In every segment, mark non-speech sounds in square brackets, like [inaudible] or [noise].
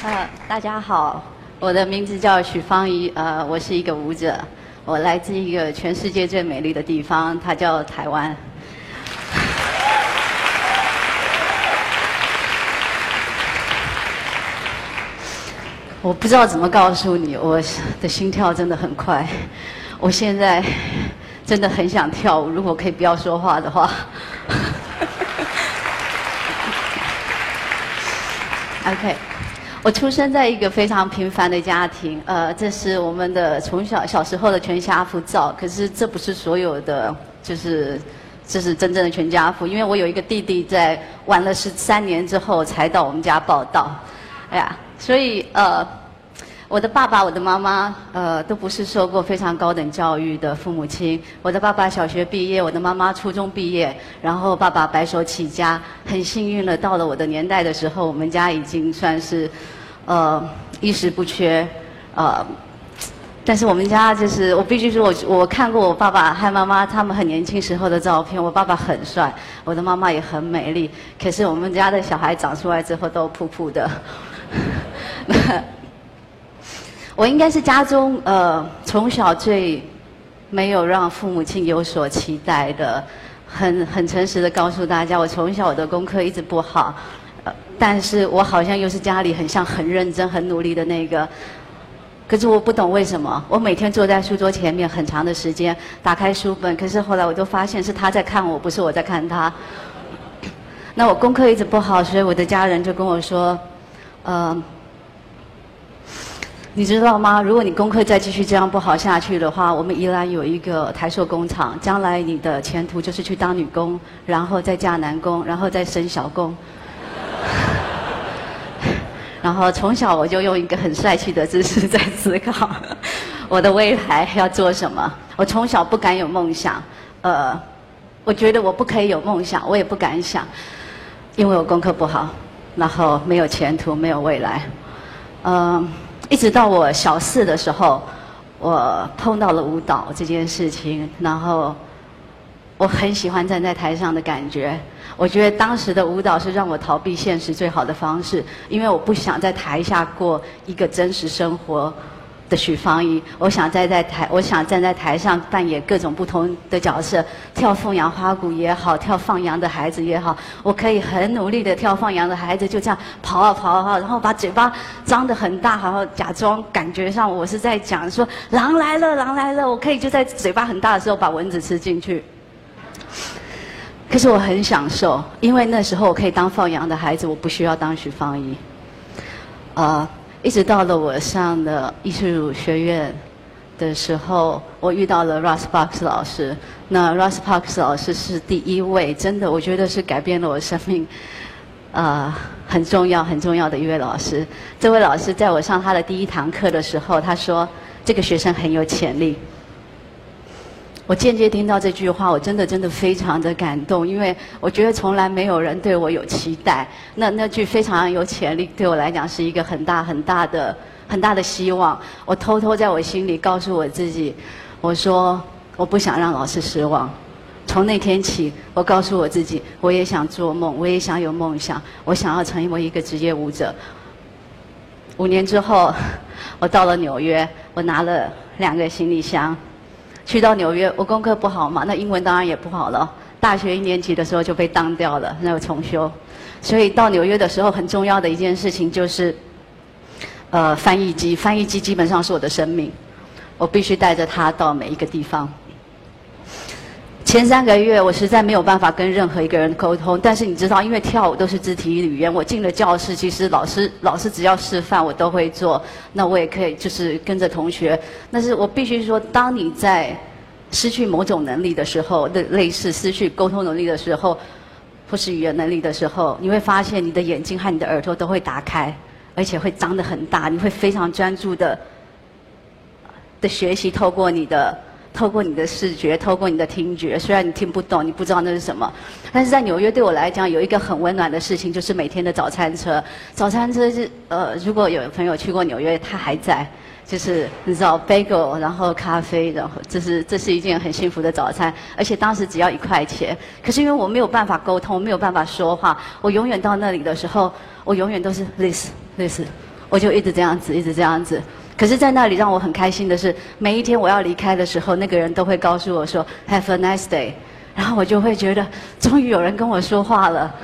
呃，大家好，我的名字叫许芳怡，呃，我是一个舞者，我来自一个全世界最美丽的地方，它叫台湾。[laughs] 我不知道怎么告诉你，我的心跳真的很快，我现在真的很想跳舞，如果可以不要说话的话。[laughs] OK，我出生在一个非常平凡的家庭，呃，这是我们的从小小时候的全家福照。可是这不是所有的，就是这是真正的全家福，因为我有一个弟弟在玩了十三年之后才到我们家报道。哎呀，所以呃。我的爸爸、我的妈妈，呃，都不是受过非常高等教育的父母亲。我的爸爸小学毕业，我的妈妈初中毕业，然后爸爸白手起家，很幸运了。到了我的年代的时候，我们家已经算是，呃，衣食不缺，呃，但是我们家就是，我必须说，我我看过我爸爸和妈妈他们很年轻时候的照片，我爸爸很帅，我的妈妈也很美丽。可是我们家的小孩长出来之后都扑扑的。[laughs] 我应该是家中呃从小最没有让父母亲有所期待的，很很诚实的告诉大家，我从小我的功课一直不好，但是我好像又是家里很像很认真很努力的那个，可是我不懂为什么，我每天坐在书桌前面很长的时间，打开书本，可是后来我都发现是他在看我，不是我在看他。那我功课一直不好，所以我的家人就跟我说，呃。你知道吗？如果你功课再继续这样不好下去的话，我们宜兰有一个台塑工厂，将来你的前途就是去当女工，然后再嫁男工，然后再生小工。然后从小我就用一个很帅气的姿势在思考，[laughs] 我的未来要做什么。我从小不敢有梦想，呃，我觉得我不可以有梦想，我也不敢想，因为我功课不好，然后没有前途，没有未来，嗯。一直到我小四的时候，我碰到了舞蹈这件事情，然后我很喜欢站在台上的感觉。我觉得当时的舞蹈是让我逃避现实最好的方式，因为我不想在台下过一个真实生活。的许芳宜，我想站在台，我想站在台上扮演各种不同的角色，跳凤阳花鼓也好，跳放羊的孩子也好，我可以很努力的跳放羊的孩子，就这样跑啊跑啊，然后把嘴巴张得很大，然后假装感觉上我是在讲说狼来了，狼来了，我可以就在嘴巴很大的时候把蚊子吃进去。可是我很享受，因为那时候我可以当放羊的孩子，我不需要当许芳宜，啊。一直到了我上的艺术学院的时候，我遇到了 Russ Parks 老师。那 Russ Parks 老师是第一位，真的，我觉得是改变了我生命，呃，很重要、很重要的一位老师。这位老师在我上他的第一堂课的时候，他说：“这个学生很有潜力。”我间接听到这句话，我真的真的非常的感动，因为我觉得从来没有人对我有期待。那那句非常有潜力，对我来讲是一个很大很大的很大的希望。我偷偷在我心里告诉我自己，我说我不想让老师失望。从那天起，我告诉我自己，我也想做梦，我也想有梦想，我想要成为一个职业舞者。五年之后，[laughs] 我到了纽约，我拿了两个行李箱。去到纽约，我功课不好嘛，那英文当然也不好了。大学一年级的时候就被当掉了，那要重修。所以到纽约的时候，很重要的一件事情就是，呃，翻译机。翻译机基本上是我的生命，我必须带着它到每一个地方。前三个月我实在没有办法跟任何一个人沟通，但是你知道，因为跳舞都是肢体语言，我进了教室，其实老师老师只要示范我都会做，那我也可以就是跟着同学。但是我必须说，当你在失去某种能力的时候，类类似失去沟通能力的时候，或是语言能力的时候，你会发现你的眼睛和你的耳朵都会打开，而且会张得很大，你会非常专注的的学习，透过你的。透过你的视觉，透过你的听觉，虽然你听不懂，你不知道那是什么，但是在纽约对我来讲有一个很温暖的事情，就是每天的早餐车。早餐车是呃，如果有朋友去过纽约，它还在，就是你知道，bagel，然后咖啡，然后这是这是一件很幸福的早餐，而且当时只要一块钱。可是因为我没有办法沟通，没有办法说话，我永远到那里的时候，我永远都是 this this。我就一直这样子，一直这样子。可是，在那里让我很开心的是，每一天我要离开的时候，那个人都会告诉我说 “Have a nice day”，然后我就会觉得，终于有人跟我说话了。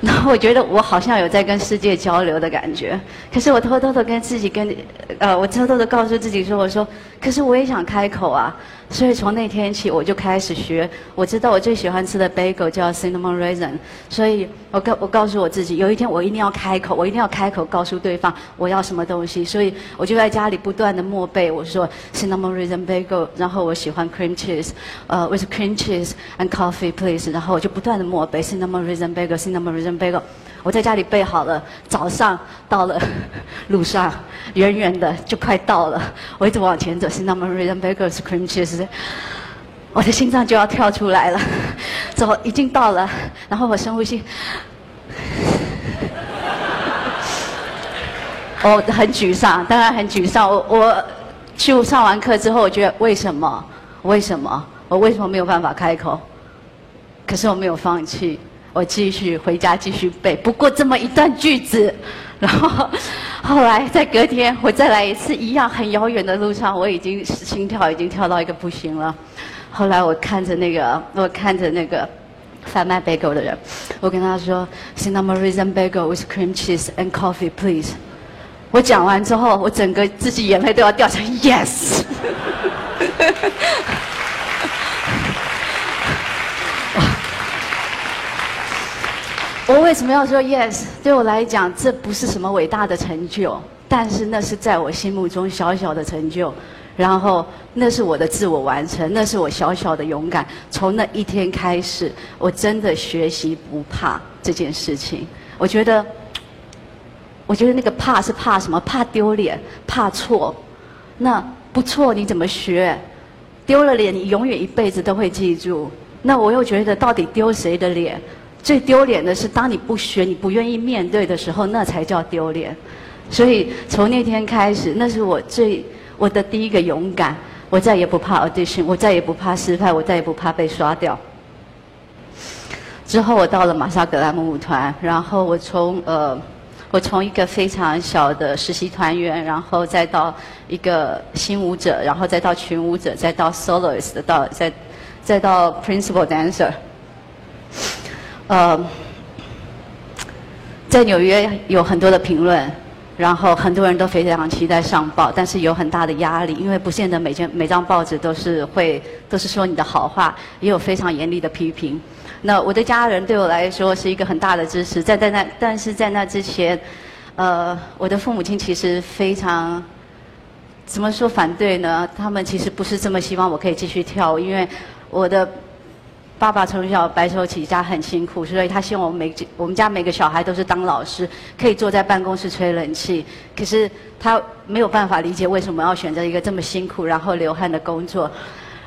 然后我觉得我好像有在跟世界交流的感觉，可是我偷偷的跟自己跟，呃，我偷偷的告诉自己说，我说，可是我也想开口啊。所以从那天起，我就开始学。我知道我最喜欢吃的 bagel 叫 cinnamon raisin，所以我告我告诉我自己，有一天我一定要开口，我一定要开口告诉对方我要什么东西。所以我就在家里不断的默背，我说 cinnamon raisin bagel，然后我喜欢 cream cheese，呃，with cream cheese and coffee please，然后我就不断的默背 cinnamon raisin bagel，cinnamon raisin bagel。我在家里备好了，早上到了 [laughs] 路上，远远的就快到了。我一直往前走，是那么 rhythm bagels cream cheese，我的心脏就要跳出来了。走，已经到了，然后我深呼吸。我 [laughs] 很沮丧，当然很沮丧。我我去上完课之后，我觉得为什么？为什么？我为什么没有办法开口？可是我没有放弃。我继续回家继续背，不过这么一段句子，然后后来在隔天我再来一次，一样很遥远的路上，我已经心跳已经跳到一个不行了。后来我看着那个，我看着那个贩卖 bagel 的人，我跟他说：“Cinnamon raisin bagel with cream cheese and coffee, please。”我讲完之后，我整个自己眼泪都要掉成 yes。[laughs] 我为什么要说 yes？对我来讲，这不是什么伟大的成就，但是那是在我心目中小小的成就。然后那是我的自我完成，那是我小小的勇敢。从那一天开始，我真的学习不怕这件事情。我觉得，我觉得那个怕是怕什么？怕丢脸，怕错。那不错，你怎么学？丢了脸，你永远一辈子都会记住。那我又觉得，到底丢谁的脸？最丢脸的是，当你不学、你不愿意面对的时候，那才叫丢脸。所以从那天开始，那是我最我的第一个勇敢。我再也不怕 audition，我再也不怕失败，我再也不怕被刷掉。之后我到了马萨格拉姆舞团，然后我从呃，我从一个非常小的实习团员，然后再到一个新舞者，然后再到群舞者，再到 soloist，到再再到 principal dancer。呃，在纽约有很多的评论，然后很多人都非常期待上报，但是有很大的压力，因为不见得每件每张报纸都是会都是说你的好话，也有非常严厉的批评。那我的家人对我来说是一个很大的支持，在在那，但是在那之前，呃，我的父母亲其实非常怎么说反对呢？他们其实不是这么希望我可以继续跳，因为我的。爸爸从小白手起家很辛苦，所以他希望我们每我们家每个小孩都是当老师，可以坐在办公室吹冷气。可是他没有办法理解为什么要选择一个这么辛苦然后流汗的工作。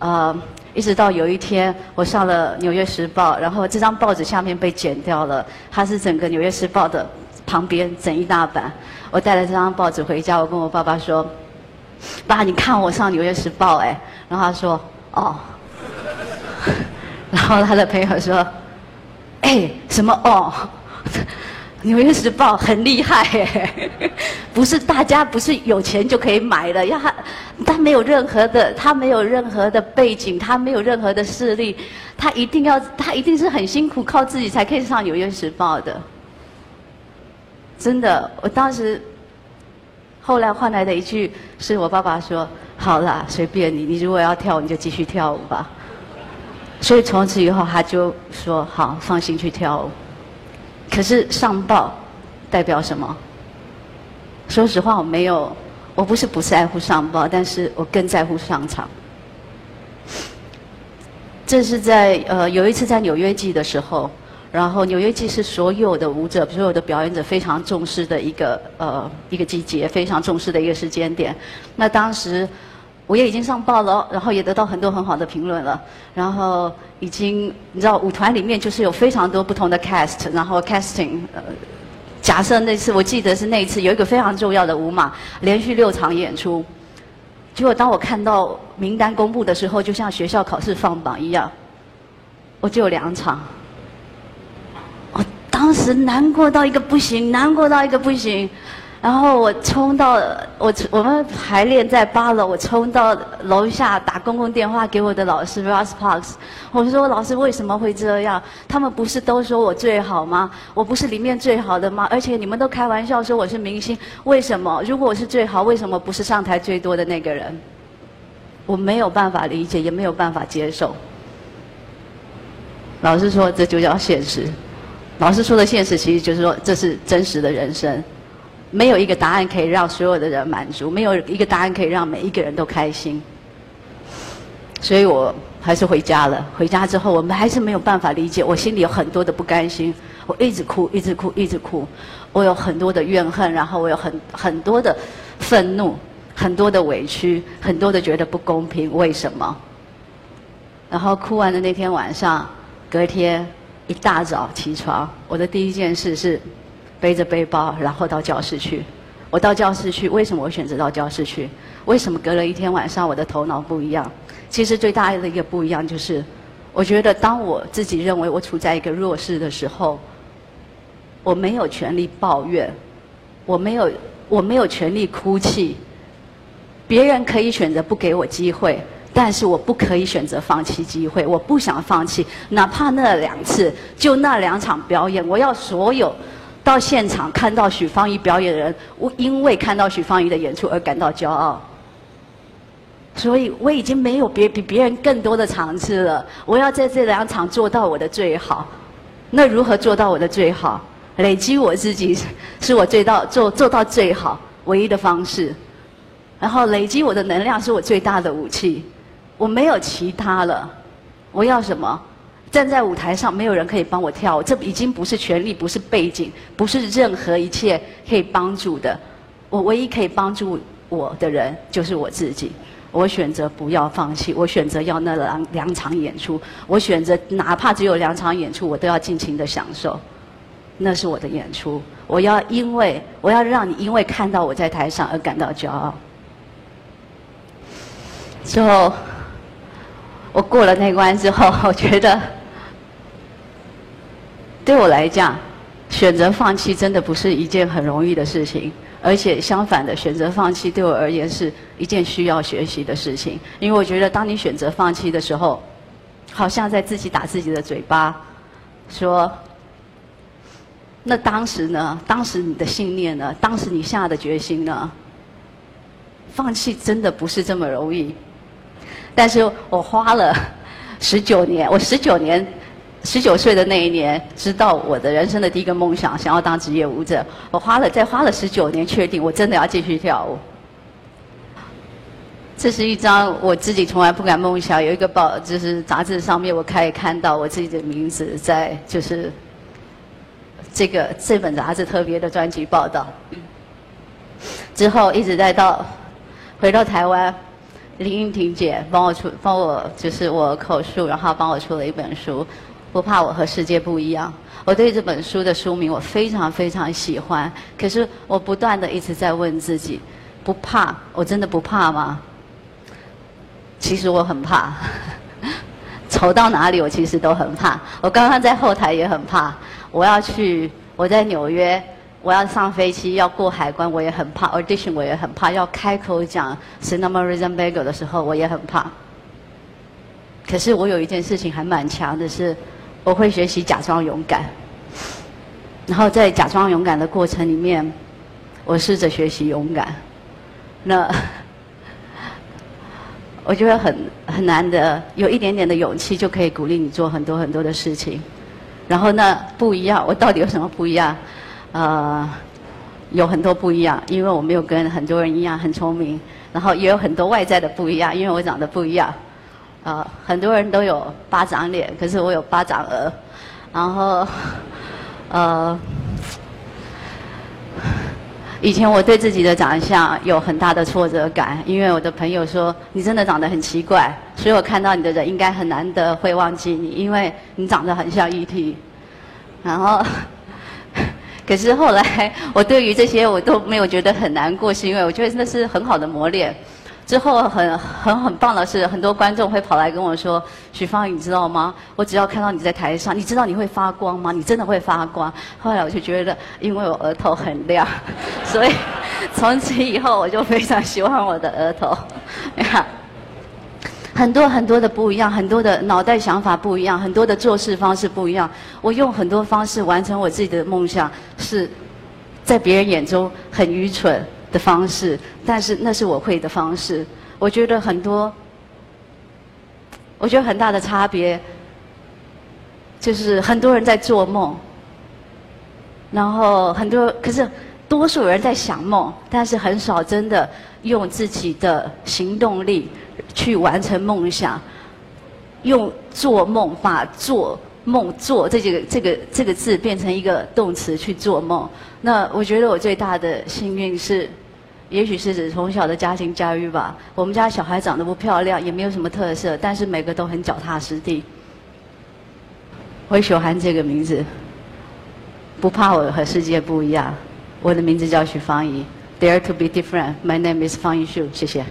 呃，一直到有一天我上了《纽约时报》，然后这张报纸下面被剪掉了，它是整个《纽约时报》的旁边整一大版。我带了这张报纸回家，我跟我爸爸说：“爸，你看我上《纽约时报》哎。”然后他说：“哦。”然后他的朋友说：“哎，什么哦？《纽约时报》很厉害哎，不是大家不是有钱就可以买的，要他他没有任何的，他没有任何的背景，他没有任何的势力，他一定要他一定是很辛苦，靠自己才可以上《纽约时报》的。真的，我当时后来换来的一句是我爸爸说：‘好啦，随便你，你如果要跳，你就继续跳舞吧。’”所以从此以后，他就说：“好，放心去跳舞。”可是上报代表什么？说实话，我没有，我不是不在乎上报，但是我更在乎上场。这是在呃有一次在纽约季的时候，然后纽约季是所有的舞者、所有的表演者非常重视的一个呃一个季节，非常重视的一个时间点。那当时。我也已经上报了，然后也得到很多很好的评论了。然后已经，你知道，舞团里面就是有非常多不同的 cast，然后 casting。呃，假设那次我记得是那一次有一个非常重要的舞马，连续六场演出。结果当我看到名单公布的时候，就像学校考试放榜一样，我就有两场。我当时难过到一个不行，难过到一个不行。然后我冲到我我们排练在八楼，我冲到楼下打公共电话给我的老师 Ross Parks，我说老师为什么会这样？他们不是都说我最好吗？我不是里面最好的吗？而且你们都开玩笑说我是明星，为什么？如果我是最好，为什么不是上台最多的那个人？我没有办法理解，也没有办法接受。老师说这就叫现实。老师说的现实，其实就是说这是真实的人生。没有一个答案可以让所有的人满足，没有一个答案可以让每一个人都开心。所以我还是回家了。回家之后，我们还是没有办法理解，我心里有很多的不甘心，我一直哭，一直哭，一直哭。我有很多的怨恨，然后我有很很多的愤怒，很多的委屈，很多的觉得不公平。为什么？然后哭完的那天晚上，隔天一大早起床，我的第一件事是。背着背包，然后到教室去。我到教室去，为什么我选择到教室去？为什么隔了一天晚上，我的头脑不一样？其实最大的一个不一样就是，我觉得当我自己认为我处在一个弱势的时候，我没有权利抱怨，我没有我没有权利哭泣。别人可以选择不给我机会，但是我不可以选择放弃机会。我不想放弃，哪怕那两次，就那两场表演，我要所有。到现场看到许芳宜表演的人，我因为看到许芳宜的演出而感到骄傲。所以我已经没有别比别人更多的场次了。我要在这两场做到我的最好。那如何做到我的最好？累积我自己是我最到做做到最好唯一的方式。然后累积我的能量是我最大的武器。我没有其他了。我要什么？站在舞台上，没有人可以帮我跳，这已经不是权力，不是背景，不是任何一切可以帮助的。我唯一可以帮助我的人就是我自己。我选择不要放弃，我选择要那两两场演出，我选择哪怕只有两场演出，我都要尽情的享受。那是我的演出，我要因为我要让你因为看到我在台上而感到骄傲。之后，我过了那关之后，[laughs] 我觉得。对我来讲，选择放弃真的不是一件很容易的事情，而且相反的，选择放弃对我而言是一件需要学习的事情。因为我觉得，当你选择放弃的时候，好像在自己打自己的嘴巴，说：“那当时呢？当时你的信念呢？当时你下的决心呢？放弃真的不是这么容易。”但是我花了十九年，我十九年。十九岁的那一年，知道我的人生的第一个梦想，想要当职业舞者。我花了，再花了十九年，确定我真的要继续跳舞。这是一张我自己从来不敢梦想，有一个报，就是杂志上面，我可以看到我自己的名字在，就是这个这本杂志特别的专辑报道。之后一直在到回到台湾，林韵婷姐帮我出，帮我就是我口述，然后帮我出了一本书。不怕我和世界不一样。我对这本书的书名我非常非常喜欢，可是我不断的一直在问自己：不怕？我真的不怕吗？其实我很怕，[laughs] 走到哪里我其实都很怕。我刚刚在后台也很怕。我要去，我在纽约，我要上飞机要过海关，我也很怕。Audition 我也很怕，要开口讲 Cinema Reason Bagel 的时候我也很怕。可是我有一件事情还蛮强的是。我会学习假装勇敢，然后在假装勇敢的过程里面，我试着学习勇敢。那 [laughs] 我觉得很很难得，有一点点的勇气就可以鼓励你做很多很多的事情。然后那不一样，我到底有什么不一样？呃，有很多不一样，因为我没有跟很多人一样很聪明，然后也有很多外在的不一样，因为我长得不一样。啊，很多人都有巴掌脸，可是我有巴掌额。然后，呃，以前我对自己的长相有很大的挫折感，因为我的朋友说你真的长得很奇怪，所以我看到你的人应该很难得会忘记你，因为你长得很像 E.T。然后，[laughs] 可是后来我对于这些我都没有觉得很难过，是因为我觉得那是很好的磨练。之后很很很棒的是，很多观众会跑来跟我说：“许芳，你知道吗？我只要看到你在台上，你知道你会发光吗？你真的会发光。”后来我就觉得，因为我额头很亮，[laughs] 所以从此以后我就非常喜欢我的额头。你看，很多很多的不一样，很多的脑袋想法不一样，很多的做事方式不一样。我用很多方式完成我自己的梦想，是在别人眼中很愚蠢。的方式，但是那是我会的方式。我觉得很多，我觉得很大的差别，就是很多人在做梦，然后很多，可是多数人在想梦，但是很少真的用自己的行动力去完成梦想，用做梦把做梦做这几个这个这个字变成一个动词去做梦。那我觉得我最大的幸运是。也许是指从小的家庭教育吧。我们家小孩长得不漂亮，也没有什么特色，但是每个都很脚踏实地。我喜欢这个名字，不怕我和世界不一样。我的名字叫许芳宜，Dare to be different. My name is 方一秀。谢谢。